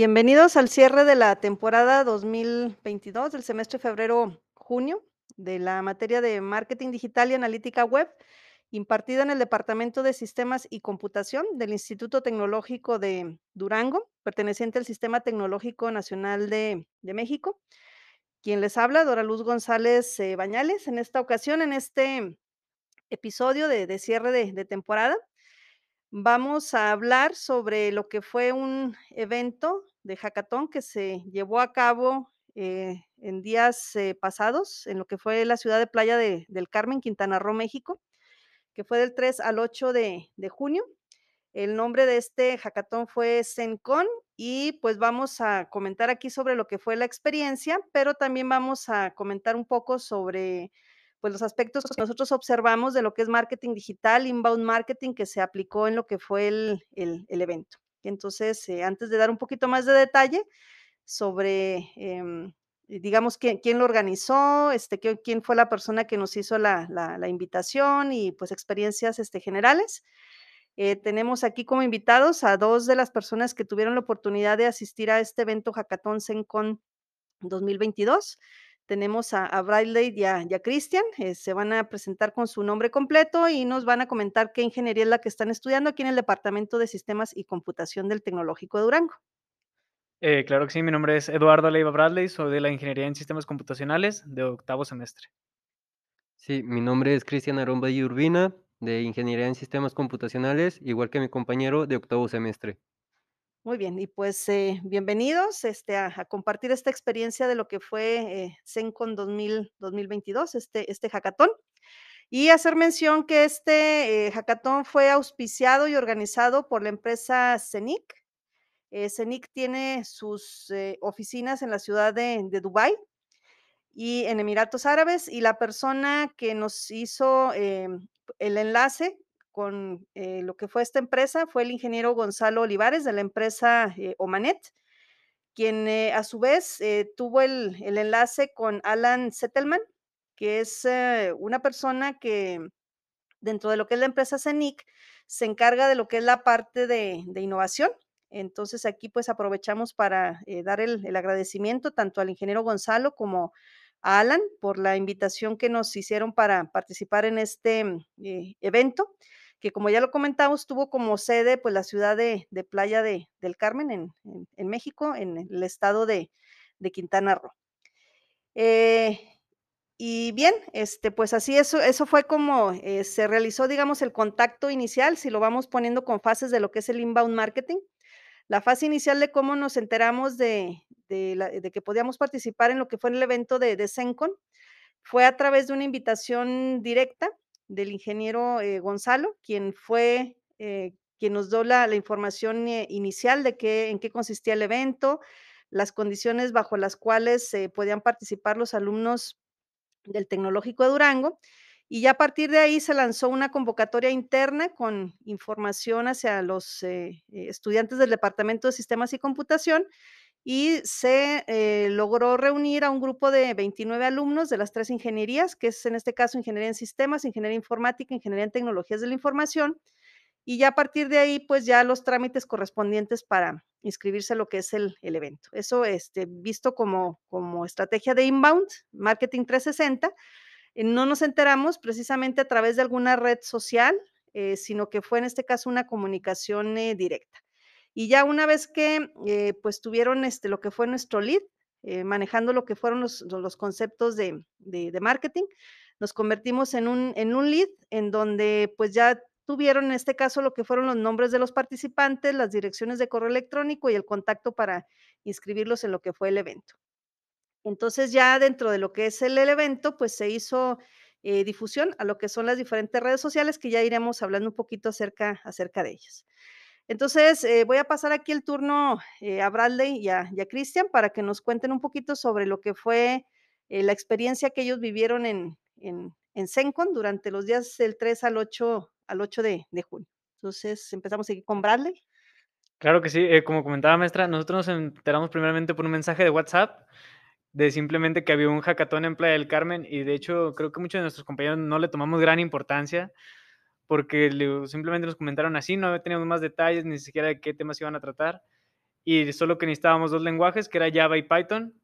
Bienvenidos al cierre de la temporada 2022 del semestre febrero-junio de la materia de marketing digital y analítica web, impartida en el Departamento de Sistemas y Computación del Instituto Tecnológico de Durango, perteneciente al Sistema Tecnológico Nacional de, México. Quien les habla, Dora Luz González eh, Bañales, en esta ocasión, en este episodio de, cierre de temporada. Vamos a hablar sobre lo que fue un evento de hackathon que se llevó a cabo eh, en días eh, pasados en lo que fue la ciudad de Playa de- del Carmen, Quintana Roo, México, que fue del 3 al 8 de, de junio. El nombre de este hackathon fue ZenCon y pues vamos a comentar aquí sobre lo que fue la experiencia, pero también vamos a comentar un poco sobre pues los aspectos que nosotros observamos de lo que es marketing digital, inbound marketing que se aplicó en lo que fue el, el- el evento. Entonces, eh, antes de dar un poquito más de detalle sobre, em, digamos, quién, quién lo organizó, este, quién fue la persona que nos hizo la, la- invitación y pues experiencias este, generales. Eh, tenemos aquí como invitados a dos de las personas que tuvieron la oportunidad de asistir a este evento Hackathon Zencon 2022. Tenemos a, a Bradley y a, y a Christian, eh, se van a presentar con su nombre completo y nos van a comentar qué ingeniería es la que están estudiando aquí en el Departamento de Sistemas y Computación del Tecnológico de Durango. Eh, claro que sí, mi nombre es Eduardo Leiva Bradley, soy de la Ingeniería en Sistemas Computacionales de octavo semestre. Sí, mi nombre es Cristian Arón Valle Urbina, de Ingeniería en Sistemas Computacionales, igual que mi compañero de octavo semestre. Muy bien, y pues eh, bienvenidos este, a, a compartir esta experiencia de lo que fue eh, Zencon 2000, 2022, este, este hackathon. Y hacer mención que este eh, hackathon fue auspiciado y organizado por la empresa CENIC. Eh, CENIC tiene sus eh, oficinas en la ciudad de, de Dubái y en Emiratos Árabes, y la persona que nos hizo em, el enlace con eh, lo que fue esta empresa fue el ingeniero Gonzalo Olivares de la empresa eh, Omanet, quien eh, a su vez tuvo el, el enlace con Alan Settelman, que es una persona que dentro de lo que es la empresa CENIC, se encarga de lo que es la parte de, de innovación. Entonces aquí pues aprovechamos para dar el, el agradecimiento tanto al ingeniero Gonzalo como a Alan por la invitación que nos hicieron para participar en este evento, que como ya lo comentamos, tuvo como sede pues la ciudad de, Playa de, del Carmen en, México, en el estado de, Quintana Roo. Eh, y bien, este, pues así eso eso fue como, eh, se realizó, digamos, el contacto inicial, si lo vamos poniendo con fases de lo que es el inbound marketing. La fase inicial de cómo nos enteramos de de que podíamos participar en lo que fue el evento de de fue a través de una invitación directa del ingeniero, eh, Gonzalo, quien fue, eh, quien nos dio la información, eh, inicial de qué en qué consistía el evento, las condiciones bajo las cuales, podían participar los alumnos del Tecnológico de Durango, y ya a partir de ahí se lanzó una convocatoria interna con información hacia los estudiantes del Departamento de Sistemas y Computación y se eh, logró reunir a un grupo de 29 alumnos de las tres ingenierías, que es en este caso ingeniería en sistemas, ingeniería informática, ingeniería en tecnologías de la información, y ya a partir de ahí, pues ya los trámites correspondientes para inscribirse a lo que es el, el evento. Eso este, visto como, como estrategia de inbound, marketing 360, eh, no nos enteramos precisamente a través de alguna red social, eh, sino que fue en este caso una comunicación directa. Y ya una vez que eh, pues tuvieron este, lo que fue nuestro lead, eh, manejando lo que fueron los, los conceptos de, de, marketing, nos convertimos en un, en un lead en donde pues ya tuvieron en este caso lo que fueron los nombres de los participantes, las direcciones de correo electrónico y el contacto para inscribirlos en lo que fue el evento. Entonces ya dentro de lo que es el, el evento, pues se hizo eh, difusión a lo que son las diferentes redes sociales que ya iremos hablando un poquito acerca, acerca de ellas. Entonces, eh, voy a pasar aquí el turno eh, a Bradley y a, a Christian para que nos cuenten un poquito sobre lo que fue eh, la experiencia que ellos vivieron en, en, en Cencon durante los días del 3 al 8, al 8 de, de junio. Entonces, empezamos aquí con Bradley. Claro que sí, como comentaba maestra, nosotros nos enteramos primeramente por un mensaje de WhatsApp de simplemente que había un hackathon en Playa del Carmen y de hecho creo que muchos de nuestros compañeros no le tomamos gran importancia porque le- simplemente nos comentaron así, no teníamos más detalles ni siquiera de qué temas iban a tratar y solo que necesitábamos dos lenguajes, que era Java y Python,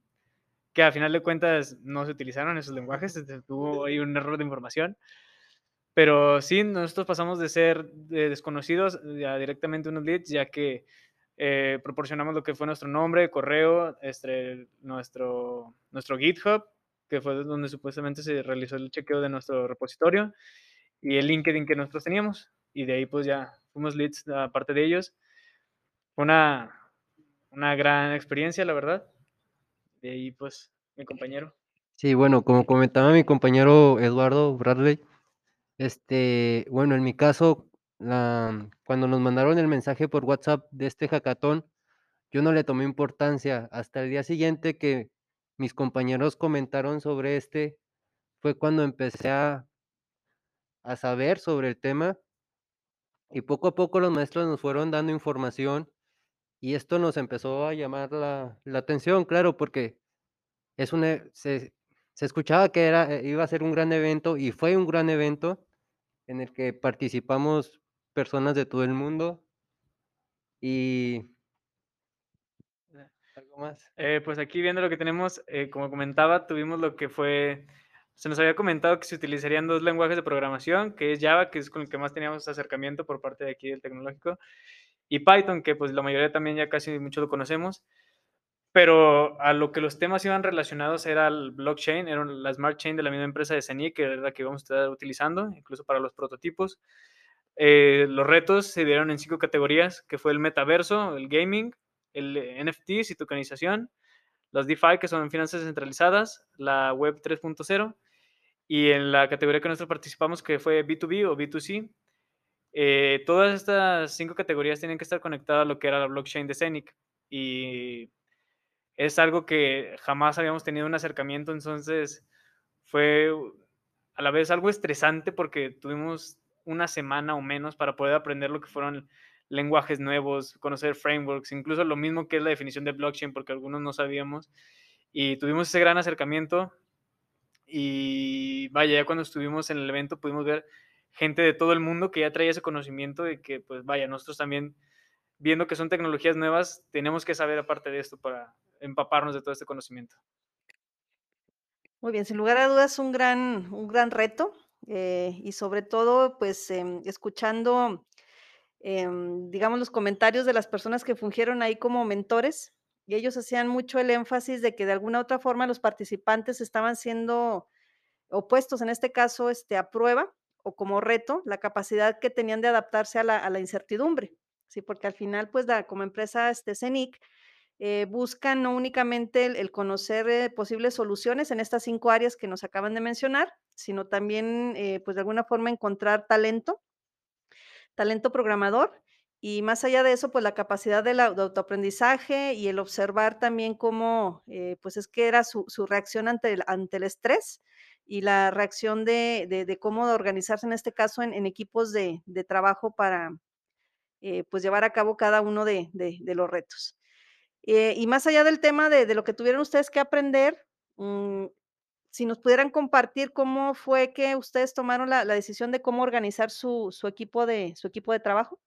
que a final de cuentas no se utilizaron esos lenguajes, tuvo ahí un error de información. Pero sí, nosotros pasamos de ser desconocidos a directamente unos leads, ya que eh, proporcionamos lo que fue nuestro nombre, correo, este, nuestro, nuestro GitHub, que fue donde supuestamente se realizó el chequeo de nuestro repositorio, y el LinkedIn que nosotros teníamos. Y de ahí pues ya fuimos leads aparte de ellos. Una, una gran experiencia, la verdad. De ahí pues mi compañero. Sí, bueno, como comentaba mi compañero Eduardo Bradley, este, bueno, en mi caso, la, cuando nos mandaron el mensaje por WhatsApp de este hackathon, yo no le tomé importancia. Hasta el día siguiente que mis compañeros comentaron sobre este, fue cuando empecé a, a saber sobre el tema y poco a poco los maestros nos fueron dando información y esto nos empezó a llamar la, la atención, claro, porque es una, se, se escuchaba que era, eh, iba a ser un gran evento y fue un gran evento en el que participamos personas de todo el mundo y ¿Algo más? Eh, pues aquí viendo lo que tenemos, eh, como comentaba, tuvimos lo que fue, se nos había comentado que se utilizarían dos lenguajes de programación, que es Java, que es con el que más teníamos acercamiento por parte de aquí del tecnológico, y Python, que pues la mayoría también ya casi mucho lo conocemos, pero a lo que los temas iban relacionados era el blockchain, era la smart chain de la misma empresa de CENI, que era la que íbamos a estar utilizando, incluso para los prototipos. Eh, los retos se dieron en cinco categorías, que fue el metaverso, el gaming, el NFTs y tokenización, los DeFi, que son finanzas descentralizadas, la Web 3.0, y en la categoría que nosotros participamos, que fue B2B o B2C, eh, todas estas cinco categorías tienen que estar conectadas a lo que era la blockchain de Scenic. Y es algo que jamás habíamos tenido un acercamiento, entonces fue a la vez algo estresante porque tuvimos una semana o menos para poder aprender lo que fueron lenguajes nuevos, conocer frameworks, incluso lo mismo que es la definición de blockchain, porque algunos no sabíamos. Y tuvimos ese gran acercamiento. Y vaya, ya cuando estuvimos en el evento pudimos ver gente de todo el mundo que ya traía ese conocimiento de que, pues vaya, nosotros también, viendo que son tecnologías nuevas, tenemos que saber aparte de esto para empaparnos de todo este conocimiento. Muy bien, sin lugar a dudas, un gran, un gran reto eh, y sobre todo, pues, em, escuchando Em, digamos, los comentarios de las personas que fungieron ahí como mentores, y ellos hacían mucho el énfasis de que de alguna u otra forma los participantes estaban siendo opuestos, en este caso, este, a prueba o como reto, la capacidad que tenían de adaptarse a la, incertidumbre, ¿sí? Porque al final, pues, como empresa este, CENIC, eh, buscan no únicamente el, conocer eh, posibles soluciones en estas cinco áreas que nos acaban de mencionar, sino también, eh, pues, de alguna forma encontrar talento talento programador y más allá de eso, pues la capacidad del autoaprendizaje y el observar también cómo, eh, pues es que era su, reacción ante el, ante el estrés y la reacción de, cómo organizarse en este caso en, equipos de, trabajo para eh, pues llevar a cabo cada uno de, los retos. Eh, y más allá del tema de, lo que tuvieron ustedes que aprender, mm, si nos pudieran compartir cómo fue que ustedes tomaron la, decisión de cómo organizar su, equipo de, su equipo de trabajo.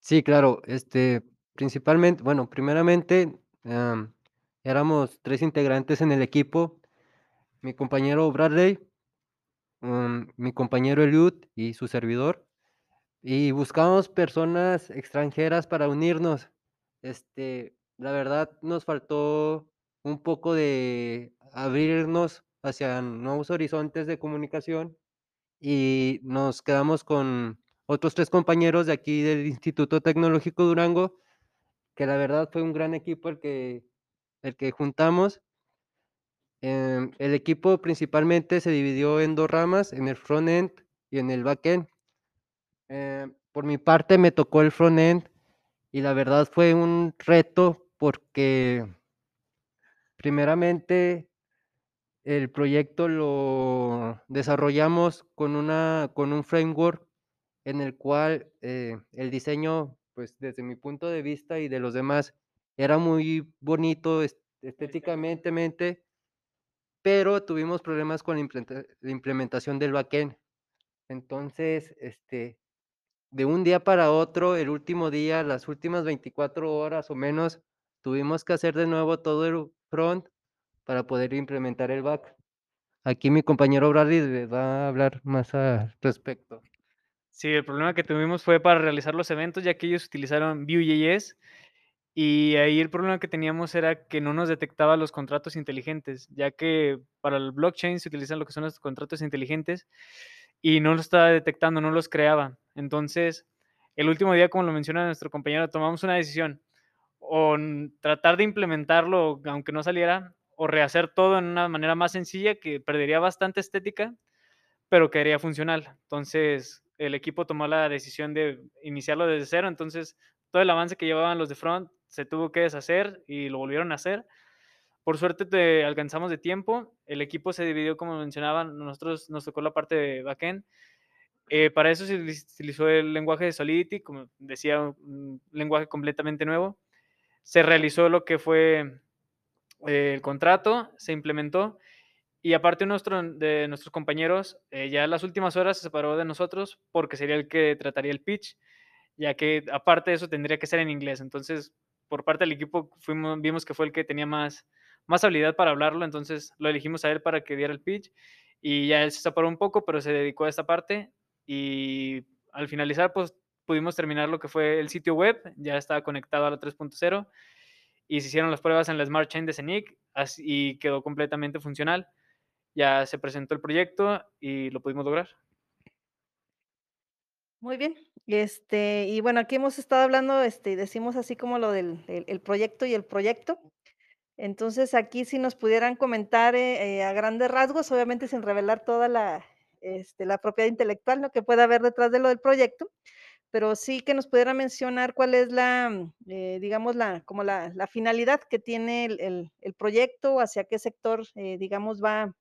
Sí, claro, este, principalmente, bueno, primeramente, éramos tres integrantes en el equipo, mi compañero Bradley, mi compañero Eliud y su servidor, y buscamos personas extranjeras para unirnos. Este, la verdad nos faltó un poco de abrirnos hacia nuevos horizontes de comunicación y nos quedamos con otros tres compañeros de aquí del Instituto Tecnológico Durango, que la verdad fue un gran equipo el que, el que juntamos. Em, el equipo principalmente se dividió en dos ramas, en el front-end y en el back-end. Em, por mi parte me tocó el front-end y la verdad fue un reto porque Primeramente, el proyecto lo desarrollamos con, una, con un framework en el cual eh, el diseño, pues desde mi punto de vista y de los demás, era muy bonito estéticamente, pero tuvimos problemas con la implementación del backend. Entonces, este, de un día para otro, el último día, las últimas 24 horas o menos, tuvimos que hacer de nuevo todo el front para poder implementar el back. Aquí mi compañero Bradley le va a hablar más al respecto. Sí, el problema que tuvimos fue para realizar los eventos, ya que ellos utilizaron Vue.js y ahí el problema que teníamos era que no nos detectaba los contratos inteligentes, ya que para el blockchain se utilizan lo que son los contratos inteligentes y no los estaba detectando, no los creaba. Entonces, el último día, como lo menciona nuestro compañero, tomamos una decisión o tratar de implementarlo aunque no saliera o rehacer todo en una manera más sencilla que perdería bastante estética, pero quedaría funcional. Entonces, el equipo tomó la decisión de iniciarlo desde cero, entonces todo el avance que llevaban los de front se tuvo que deshacer y lo volvieron a hacer. Por suerte te alcanzamos de tiempo, el equipo se dividió como mencionaban, nosotros nos tocó la parte de backend. Eh, para eso se utilizó el lenguaje de Solidity, como decía, un lenguaje completamente nuevo. Se realizó lo que fue eh, el contrato, se implementó y aparte nuestro, de nuestros compañeros, eh, ya en las últimas horas se separó de nosotros porque sería el que trataría el pitch, ya que aparte de eso tendría que ser en inglés. Entonces, por parte del equipo fuimos, vimos que fue el que tenía más, más habilidad para hablarlo, entonces lo elegimos a él para que diera el pitch y ya él se separó un poco, pero se dedicó a esta parte y al finalizar pues pudimos terminar lo que fue el sitio web, ya estaba conectado a la 3.0 y se hicieron las pruebas en la Smart Chain de CENIC y quedó completamente funcional. Ya se presentó el proyecto y lo pudimos lograr. Muy bien. Este, y bueno, aquí hemos estado hablando, este, decimos así como lo del el, proyecto y el proyecto. Entonces, aquí si nos pudieran comentar eh, eh, a grandes rasgos, obviamente sin revelar toda la, este, la propiedad intelectual ¿no? que pueda haber detrás de lo del proyecto, pero sí que nos pudiera mencionar cuál es la, eh, digamos, la, como la, la, finalidad que tiene el, el, el, proyecto, hacia qué sector, digamos, va,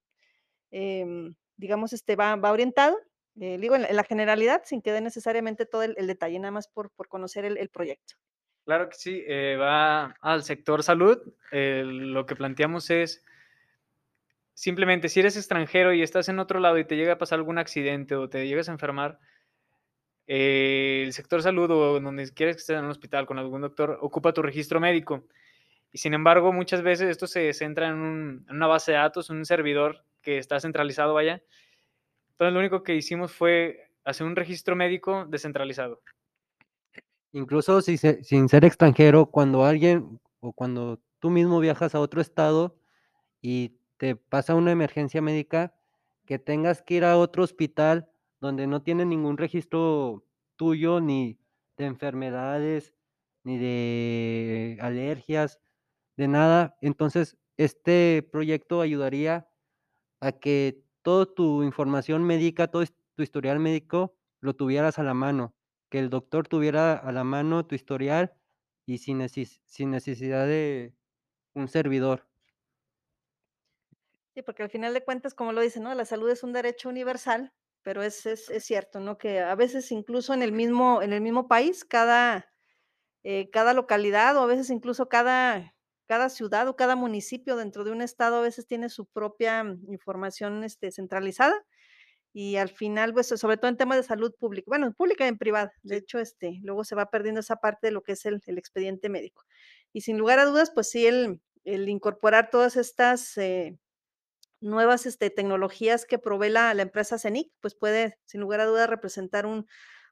eh, digamos, este, va, va orientado, eh, digo, en la, en la, generalidad, sin que dé necesariamente todo el, el, detalle, nada más por, por conocer el, proyecto. Claro que sí, eh, va al sector salud. Eh, lo que planteamos es simplemente si eres extranjero y estás en otro lado y te llega a pasar algún accidente o te llegas a enfermar, el sector salud o donde quieres que estés en un hospital con algún doctor, ocupa tu registro médico. Y sin embargo, muchas veces esto se centra en, un, una base de datos, un servidor que está centralizado vaya. Entonces lo único que hicimos fue hacer un registro médico descentralizado. Incluso si se, sin ser extranjero, cuando alguien o cuando tú mismo viajas a otro estado y te pasa una emergencia médica, que tengas que ir a otro hospital donde no tiene ningún registro tuyo, ni de enfermedades, ni de alergias, de nada. Entonces, este proyecto ayudaría a que toda tu información médica, todo tu historial médico, lo tuvieras a la mano que el doctor tuviera a la mano tu historial y sin, neces sin necesidad de un servidor. Sí, porque al final de cuentas, como lo dicen, ¿no? La salud es un derecho universal, pero es, es, es cierto, ¿no? Que a veces incluso en el mismo, en el mismo país, cada, eh, cada localidad o a veces incluso cada, cada ciudad o cada municipio dentro de un estado a veces tiene su propia mm, información este, centralizada y al final, pues, sobre todo en temas de salud pública, bueno, pública y en privada, de hecho, este, luego se va perdiendo esa parte de lo que es el, el expediente médico. Y sin lugar a dudas, pues sí, el, el incorporar todas estas eh, nuevas este, tecnologías que provee la, la, empresa CENIC, pues puede, sin lugar a dudas, representar un,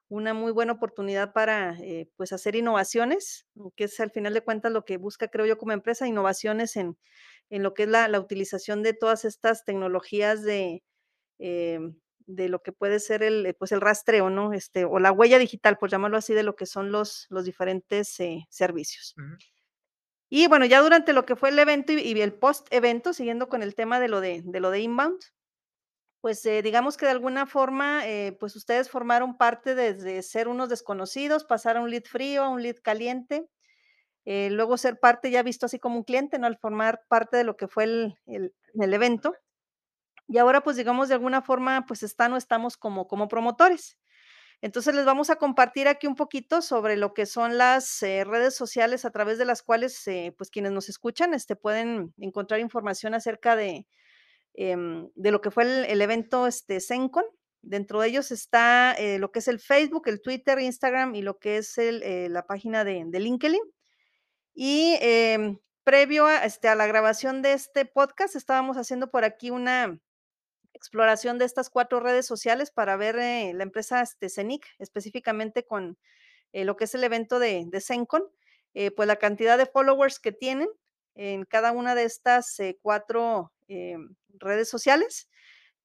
una muy buena oportunidad para, eh, pues, hacer innovaciones, que es al final de cuentas lo que busca, creo yo, como empresa, innovaciones en, en lo que es la, la utilización de todas estas tecnologías de, eh, de lo que puede ser el, pues el rastreo, ¿no? Este, o la huella digital, por llamarlo así, de lo que son los, los diferentes eh, servicios. Uh -huh. Y bueno, ya durante lo que fue el evento y, y el post-evento, siguiendo con el tema de lo de, de, lo de inbound, pues eh, digamos que de alguna forma, eh, pues ustedes formaron parte desde ser unos desconocidos, pasar a un lead frío, a un lead caliente, eh, luego ser parte ya visto así como un cliente, ¿no? Al formar parte de lo que fue el, el, evento. Y ahora, pues digamos, de alguna forma, pues están o estamos como, como promotores. Entonces les vamos a compartir aquí un poquito sobre lo que son las redes sociales a través de las cuales, pues quienes nos escuchan, este, pueden encontrar información acerca de, eh, de lo que fue el, evento este, dentro de ellos está, eh, lo que es el Facebook, el Twitter, Instagram y lo que es eh, la página de LinkedIn. Y, em, previo a, este, la grabación de este podcast, estábamos haciendo por aquí una exploración de estas 4 redes sociales para ver, eh, la empresa, este, CENIC, específicamente con, eh, lo que es el evento de de eh, pues, la cantidad de followers que tienen en cada una de estas, eh, 4, em, redes sociales.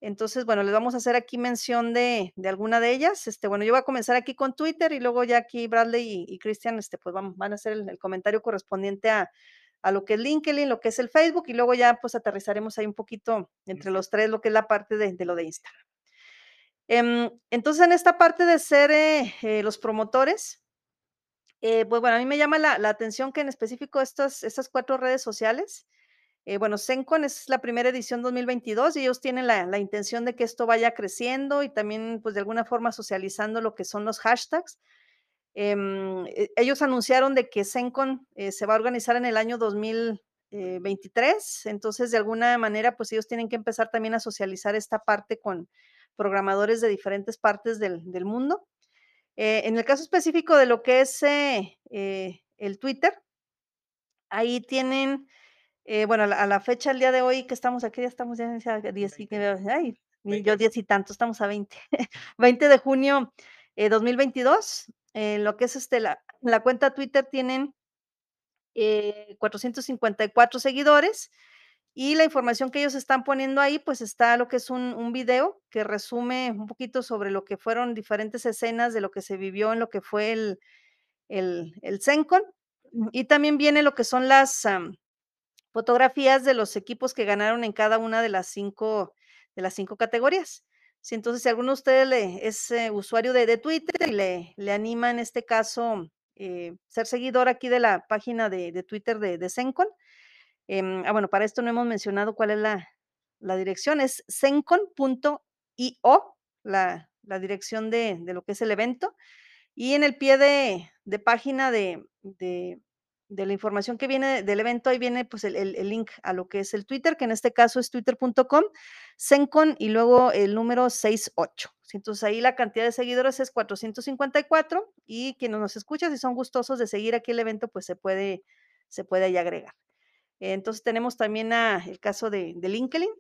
Entonces, bueno, les vamos a hacer aquí mención de de alguna de ellas. Este, bueno, yo voy a comenzar aquí con Twitter y luego ya aquí Bradley y y Cristian, este, pues, van van a hacer el el comentario correspondiente a a lo que es LinkedIn, lo que es el Facebook, y luego ya, pues, aterrizaremos ahí un poquito entre los 3, lo que es la parte de de lo de Instagram. Em, entonces, en esta parte de ser, eh eh, los promotores, eh, pues, bueno, a mí me llama la la atención que en específico estas estas 4 redes sociales, eh, bueno, Cencon es la primera edición 2022 y ellos tienen la la intención de que esto vaya creciendo y también, pues, de alguna forma socializando lo que son los hashtags. Em, e ellos anunciaron de que Cencon, eh, se va a organizar en el año 2000, eh, 23. Entonces, de alguna manera, pues, ellos tienen que empezar también a socializar esta parte con programadores de diferentes partes del del mundo. En el caso específico de lo que es, el Twitter ahí tienen, eh, bueno, a la a la fecha, el día de hoy que estamos, ¿a qué día estamos? Ya ya 10 y 20. ay, yo 20. 10 y tantos, estamos a 20. 20 de junio, eh, 2022, en lo que es, este, la la cuenta Twitter tienen eh, 454 seguidores, y la información que ellos están poniendo ahí, pues, está lo que es un un video que resume un poquito sobre lo que fueron diferentes escenas de lo que se vivió en lo que fue el el el Cencon, y también viene lo que son las, fotografías de los equipos que ganaron en cada una de las 5 de las 5 categorías. Sí, entonces, si alguno de ustedes es, eh, usuario de de Twitter y le le anima, en este caso, eh, ser seguidor aquí de la página de de Twitter de Cencon, em, ah, bueno, para esto no hemos mencionado cuál es la la dirección, es cencon.io, la la dirección de lo que es el evento. Y en el pie de página de de la información que viene del evento, ahí viene, pues, el el link a lo que es el Twitter, que en este caso es twitter.com, Cencon y luego el número 68. Sí, entonces, ahí la cantidad de seguidores es 454, y quienes nos escuchan, si son gustosos de seguir aquí el evento, pues, se puede se puede ahí agregar. Entonces, tenemos también, ah, el caso de LinkedIn.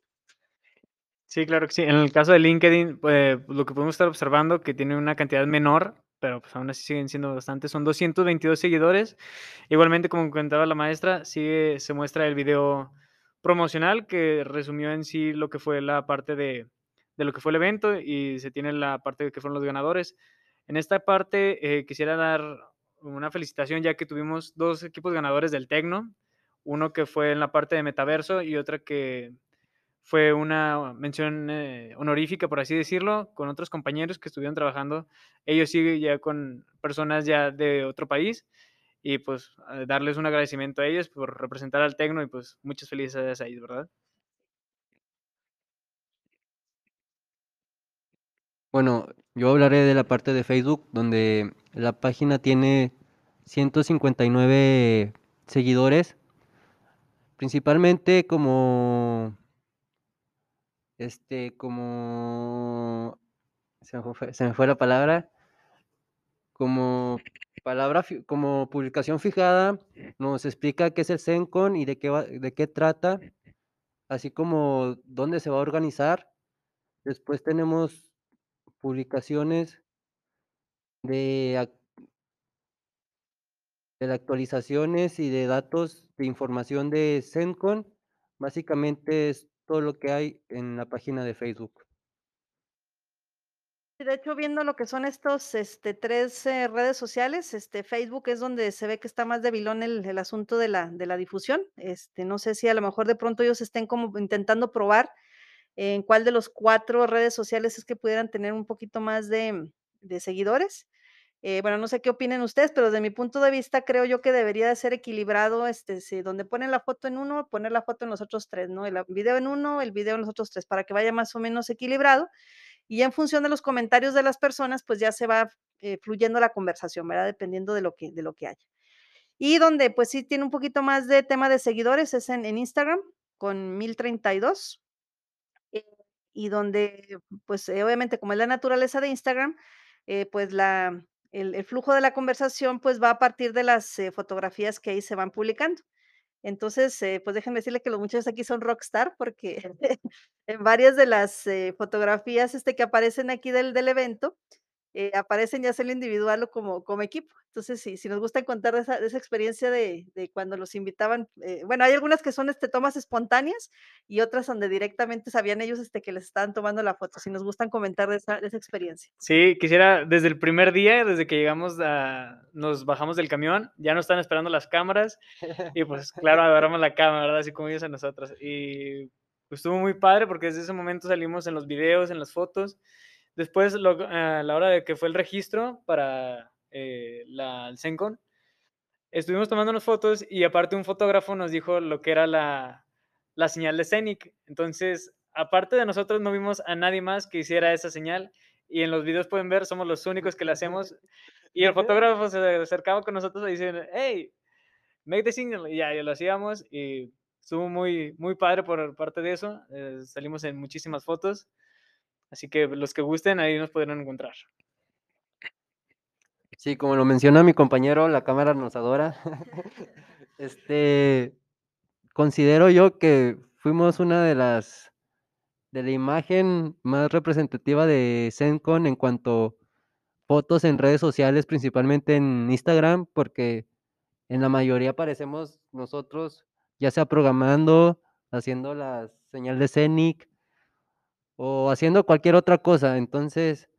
Sí, claro que sí. En el caso de LinkedIn, pues, lo que podemos estar observando, que tiene una cantidad menor, pero, pues, aún así siguen siendo bastantes, son 222 seguidores. Igualmente, como comentaba la maestra, sigue se muestra el video promocional que resumió en sí lo que fue la parte de de lo que fue el evento, y se tiene la parte de que fueron los ganadores. En esta parte, eh, quisiera dar una felicitación, ya que tuvimos 2 equipos ganadores del Tecno, uno que fue en la parte de metaverso y otra que fue una mención, eh, honorífica, por así decirlo, con otros compañeros que estuvieron trabajando. Ellos sí ya con personas ya de otro país y, pues, eh, darles un agradecimiento a ellos por representar al Tecno y, pues, muchas felicidades a ellos, ¿verdad? Bueno, yo hablaré de la parte de Facebook, donde la página tiene 159 seguidores. Principalmente como este, como se me fue la palabra. Como palabra como publicación fijada, nos explica qué es el Cencon y de qué de qué trata, así como dónde se va a organizar. Después tenemos publicaciones de de actualizaciones y de datos de información de Cencon. Básicamente, es todo lo que hay en la página de Facebook. De hecho, viendo lo que son estos, este, 3, eh, redes sociales, este, Facebook es donde se ve que está más debilón el el asunto de la de la difusión. Este, no sé si a lo mejor de pronto ellos estén como intentando probar en cuál de los 4 redes sociales es que pudieran tener un poquito más de de seguidores. Eh, bueno, no sé qué opinen ustedes, pero desde mi punto de vista, creo yo que debería de ser equilibrado, este, si donde ponen la foto en uno, poner la foto en los otros 3, ¿no? El a video en uno, el video en los otros 3, para que vaya más o menos equilibrado. Y en función de los comentarios de las personas, pues, ya se va, eh, fluyendo la conversación, ¿verdad? Dependiendo de lo que de lo que haya. Y donde, pues, sí tiene un poquito más de tema de seguidores es en Instagram, con 1032. Eh, y donde, pues, eh, obviamente, como es la naturaleza de Instagram, pues, la el el flujo de la conversación, pues, va a partir de las, eh, fotografías que ahí se van publicando. Entonces, eh, pues, déjenme decirle que los muchachos aquí son rockstar, porque en varias de las, eh, fotografías, este, que aparecen aquí del del evento, eh, aparecen ya sea individual o como como equipo. Entonces, si si nos gusta contar de esa de esa experiencia de de cuando los invitaban, eh, bueno, hay algunas que son, este, tomas espontáneas y otras donde directamente sabían ellos, este, que les estaban tomando la foto, si nos gustan comentar de esa de esa experiencia. Sí, quisiera, desde el primer día, desde que llegamos a nos bajamos del camión, ya nos están esperando las cámaras y, pues, claro, agarramos la cámara, ¿verdad? Así como ellos a nosotros. Y, pues, estuvo muy padre, porque desde ese momento salimos en los videos, en las fotos. Después, lo a la hora de que fue el registro para, eh, la el Zencon, estuvimos tomándonos fotos y, aparte, un fotógrafo nos dijo lo que era la la señal de Zenith. Entonces, aparte de nosotros, no vimos a nadie más que hiciera esa señal, y en los videos pueden ver, somos los únicos que la hacemos. Y el fotógrafo se acercaba con nosotros y decía: "Hey, make the signal", y ya, y lo hacíamos, y estuvo muy muy padre por parte de eso, eh, salimos en muchísimas fotos. Así que, los que gusten, ahí nos podrán encontrar. Sí, como lo menciona mi compañero, la cámara nos adora. Este, considero yo que fuimos una de las de la imagen más representativa de Zencon en cuanto fotos en redes sociales, principalmente en Instagram, porque en la mayoría aparecemos nosotros, ya sea programando, haciendo la señal de Zenith o haciendo cualquier otra cosa. Entonces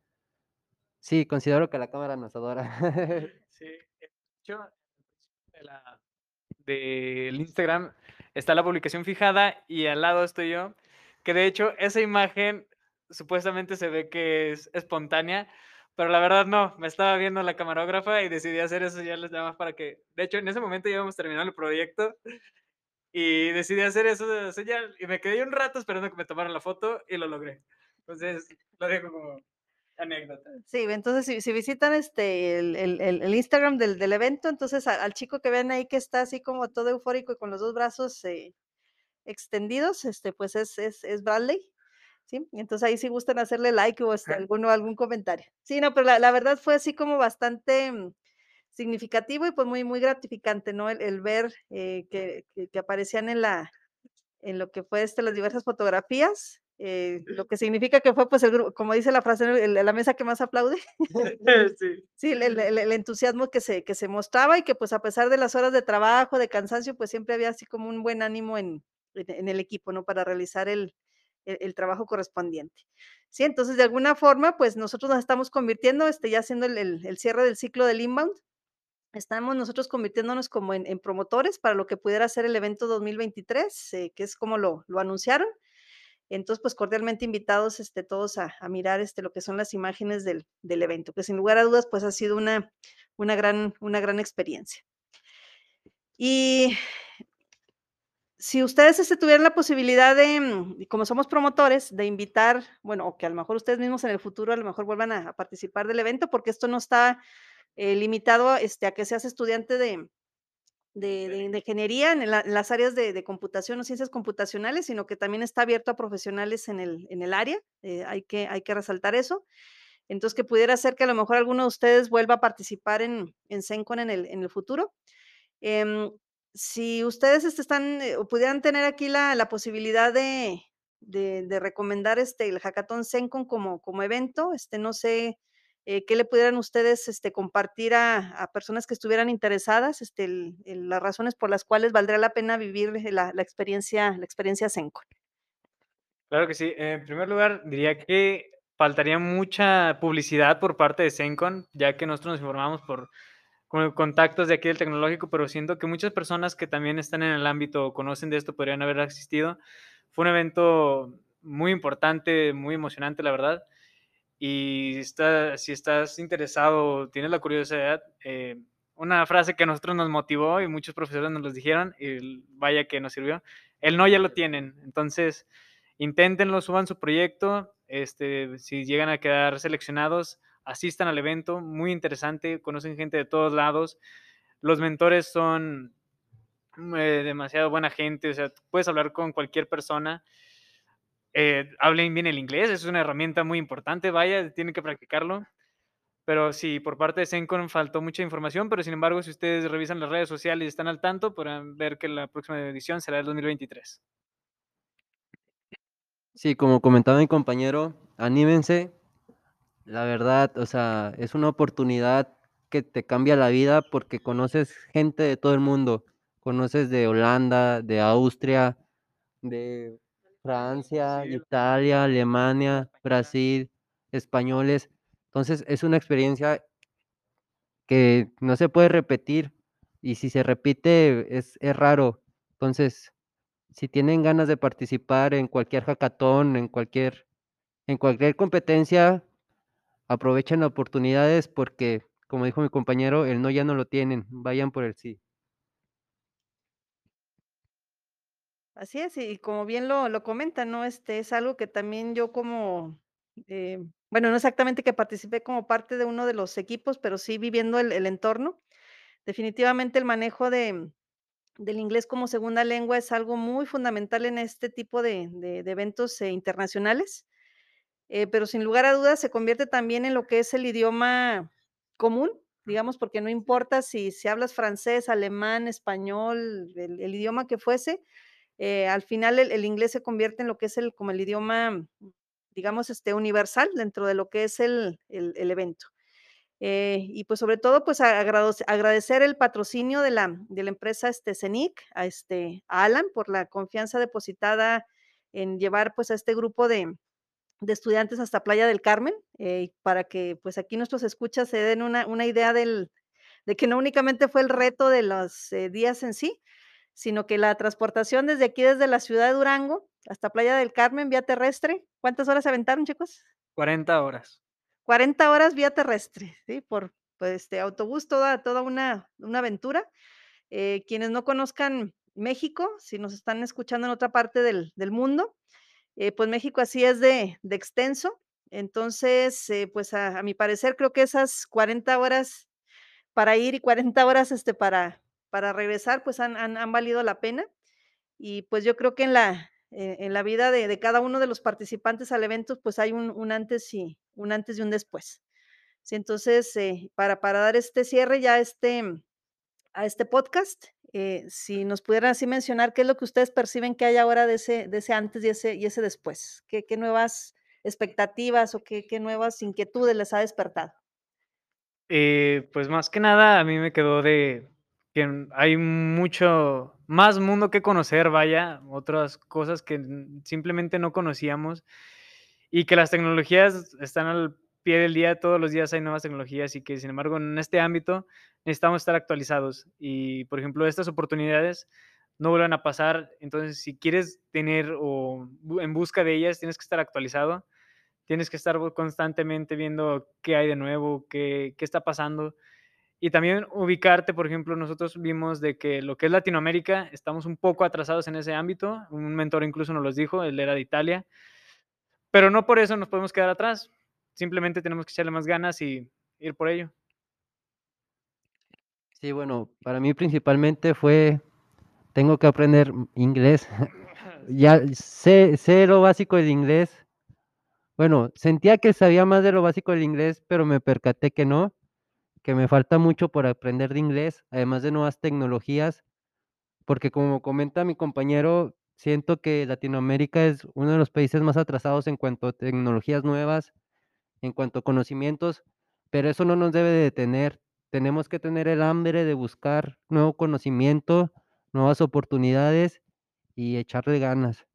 sí, considero que la cámara nos adora. Sí, de hecho, de la del Instagram está la publicación fijada y al lado estoy yo, que de hecho, esa imagen supuestamente se ve que es espontánea, pero la verdad no, me estaba viendo la camarógrafa y decidí hacer eso ya nada más para que de hecho, en ese momento ya íbamos terminando el proyecto y decidí hacer eso de la señal, y me quedé un rato esperando que me tomaran la foto y lo logré. Entonces, lo dejo como anécdota. Sí, entonces, si si visitan, este, el el el Instagram del del evento, entonces, a al chico que ven ahí que está así como todo eufórico y con los 2 brazos, eh, extendidos, este, pues, es es es Bradley, ¿sí? Entonces, ahí si gustan hacerle like o, este, alguno algún comentario. Sí, no, pero la la verdad fue así como bastante, mm, significativo y, pues, muy muy gratificante, ¿no? El el ver, eh, que que que aparecían en la en lo que fue, este, las diversas fotografías, eh, lo que significa que fue, pues, el gru como dice la frase. El la mesa que más aplaude. Sí. Sí, el el entusiasmo que se que se mostraba y que, pues, a pesar de las horas de trabajo, de cansancio, pues, siempre había así como un buen ánimo en en en el equipo, ¿no? Para realizar el el el trabajo correspondiente. Sí, entonces, de alguna forma, pues, nosotros nos estamos convirtiendo, este, ya haciendo el el el cierre del ciclo del inbound, estamos nosotros convirtiéndonos como en promotores para lo que pudiera ser el evento 2023, eh, que es como lo anunciaron. Entonces, pues, cordialmente invitados, este, todos a mirar, este, lo que son las imágenes del del evento, que sin lugar a dudas, pues, ha sido una una gran una gran experiencia. Y si ustedes, este, tuvieran la posibilidad de, mm, como somos promotores, de invitar, bueno, o que a lo mejor ustedes mismos en el futuro, a lo mejor vuelvan a a participar del evento, porque esto no está, eh, limitado, este, a que seas estudiante de de de de ingeniería en la en las áreas de computación o ciencias computacionales, sino que también está abierto a profesionales en el en el área, eh, hay que hay que resaltar eso. Entonces, que pudiera ser que a lo mejor alguno de ustedes vuelva a participar en en Zencon en el en el futuro. Em, si ustedes, este, están, eh, o pudieran tener aquí la la posibilidad de de de recomendar, este, el Hackathon Zencon como como evento, este, no sé, eh, qué le pudieran ustedes, este, compartir a a personas que estuvieran interesadas, este, el el las razones por las cuales valdría la pena vivir la la experiencia la experiencia Zencon. Claro que sí. En primer lugar, diría que faltaría mucha publicidad por parte de Zencon, ya que nosotros nos informamos por con contactos de aquí del tecnológico, pero siento que muchas personas que también están en el ámbito o conocen de esto podrían haber asistido. Fue un evento muy importante, muy emocionante, la verdad. Y está si estás interesado tienes la curiosidad, eh, una frase que a nosotros nos motivó y muchos profesores nos los dijeron, y vaya que nos sirvió, el no ya lo tienen. Entonces, inténtenlo, suban su proyecto, este, si llegan a quedar seleccionados, asistan al evento, muy interesante, conocen gente de todos lados. Los mentores son, mm, eh, demasiado buena gente, o sea, puedes hablar con cualquier persona. Eh, hablen bien el inglés, es una herramienta muy importante, vaya, tienen que practicarlo. Pero sí, por parte de Sencon faltó mucha información, pero sin embargo, si ustedes revisan las redes sociales y están al tanto, podrán ver que la próxima edición será el 2023. Sí, como comentaba mi compañero, anímense. La verdad, o sea, es una oportunidad que te cambia la vida porque conoces gente de todo el mundo. Conoces de Holanda, de Austria, de Francia, Italia, Alemania, Brasil, españoles. Entonces, es una experiencia que no se puede repetir y si se repite es, es raro. Entonces, si tienen ganas de participar en cualquier hackathon, en cualquier, en cualquier competencia, aprovechen las oportunidades porque, como dijo mi compañero, el no ya no lo tienen, vayan por el sí. Así es, y como bien lo lo comentan, ¿no? Este, es algo que también yo como, eh, bueno, no exactamente que participé como parte de uno de los equipos, pero sí viviendo el el entorno. Definitivamente el manejo de del inglés como segunda lengua es algo muy fundamental en este tipo de de de eventos, eh, internacionales, eh, pero sin lugar a dudas se convierte también en lo que es el idioma común, digamos, porque no importa si si hablas francés, alemán, español, el el idioma que fuese, eh, al final el inglés se convierte en lo que es el como el idioma, digamos, este, universal dentro de lo que es el el evento. Eh, y pues, sobre todo, pues, agradecer el patrocinio de la de la empresa, este, CENIC, a, este, Alan por la confianza depositada en llevar, pues, a este grupo de de estudiantes hasta Playa del Carmen, eh, para que, pues, aquí nuestros escuchas se den una una idea del de que no únicamente fue el reto de los, eh, días en sí, sino que la transportación desde aquí, desde la ciudad de Durango hasta Playa del Carmen, vía terrestre, ¿cuántas horas se aventaron, chicos? 40 horas. 40 horas vía terrestre, ¿sí? Por, pues, este, autobús, toda toda una una aventura. Eh, quienes no conozcan México, si nos están escuchando en otra parte del del mundo, eh, pues, México así es de de extenso. Entonces, eh, pues, a a mi parecer, creo que esas 40 horas para ir y 40 horas, este, para para regresar, pues, han han han valido la pena. Y, pues, yo creo que en la e en la vida de de cada uno de los participantes al evento, pues, hay un antes y un antes y un después. Sí, entonces, eh, para para dar este cierre ya este a este podcast, eh, si nos pudieran así mencionar qué es lo que ustedes perciben que hay ahora de ese de ese antes y ese y ese después, ¿qué qué nuevas expectativas o qué qué nuevas inquietudes les ha despertado? Eh, pues, más que nada, a mí me quedó de que hay mucho más mundo que conocer, vaya, otras cosas que simplemente no conocíamos, y que las tecnologías están al pie del día, todos los días hay nuevas tecnologías, y que, sin embargo, en este ámbito necesitamos estar actualizados. Y, por ejemplo, estas oportunidades no vuelven a pasar. Entonces, si quieres tener o en busca de ellas, tienes que estar actualizado, tienes que estar constantemente viendo qué hay de nuevo, qué qué está pasando. Y también ubicarte, por ejemplo, nosotros vimos de que lo que es Latinoamérica, estamos un poco atrasados en ese ámbito. Un mentor incluso nos los dijo, él era de Italia. Pero no por eso nos podemos quedar atrás. Simplemente tenemos que echarle más ganas y ir por ello. Sí, bueno, para mí principalmente fue, tengo que aprender, inglés. Ya sé sé lo básico del inglés. Bueno, sentía que sabía más de lo básico del inglés, pero me percaté que no, que me falta mucho por aprender de inglés, además de nuevas tecnologías, porque como comenta mi compañero, siento que Latinoamérica es uno de los países más atrasados en cuanto a tecnologías nuevas, en cuanto a conocimientos, pero eso no nos debe de detener. Tenemos que tener el hambre de buscar nuevo conocimiento, nuevas oportunidades y echarle ganas.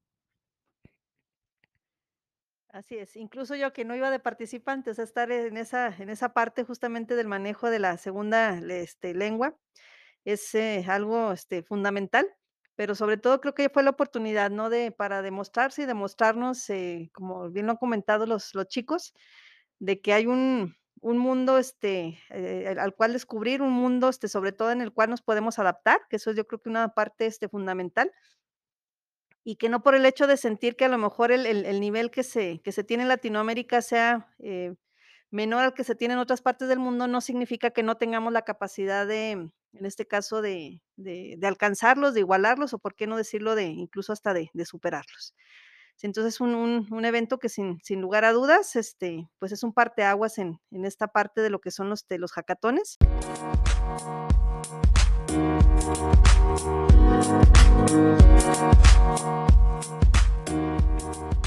Así es, incluso yo que no iba de participante, o sea, estar en esa en esa parte justamente del manejo de la segunda, este, lengua, es, eh, algo, este, fundamental, pero sobre todo creo que fue la oportunidad, ¿no?, de para demostrarse y demostrarnos, eh, como bien lo han comentado los chicos, de que hay un un mundo, este, eh, al cual descubrir, un mundo, este, sobre todo en el cual nos podemos adaptar, que eso yo creo que una parte, este, fundamental. Y que no por el hecho de sentir que a lo mejor el el el nivel que se que se tiene en Latinoamérica sea, eh, menor al que se tiene en otras partes del mundo, no significa que no tengamos la capacidad de, en este caso, de de de alcanzarlos, de igualarlos, o por qué no decirlo, de incluso hasta de de superarlos. Entonces un un un evento que sin sin lugar a dudas, este, pues es un parteaguas en en esta parte de lo que son los de los hackatones. Thank you.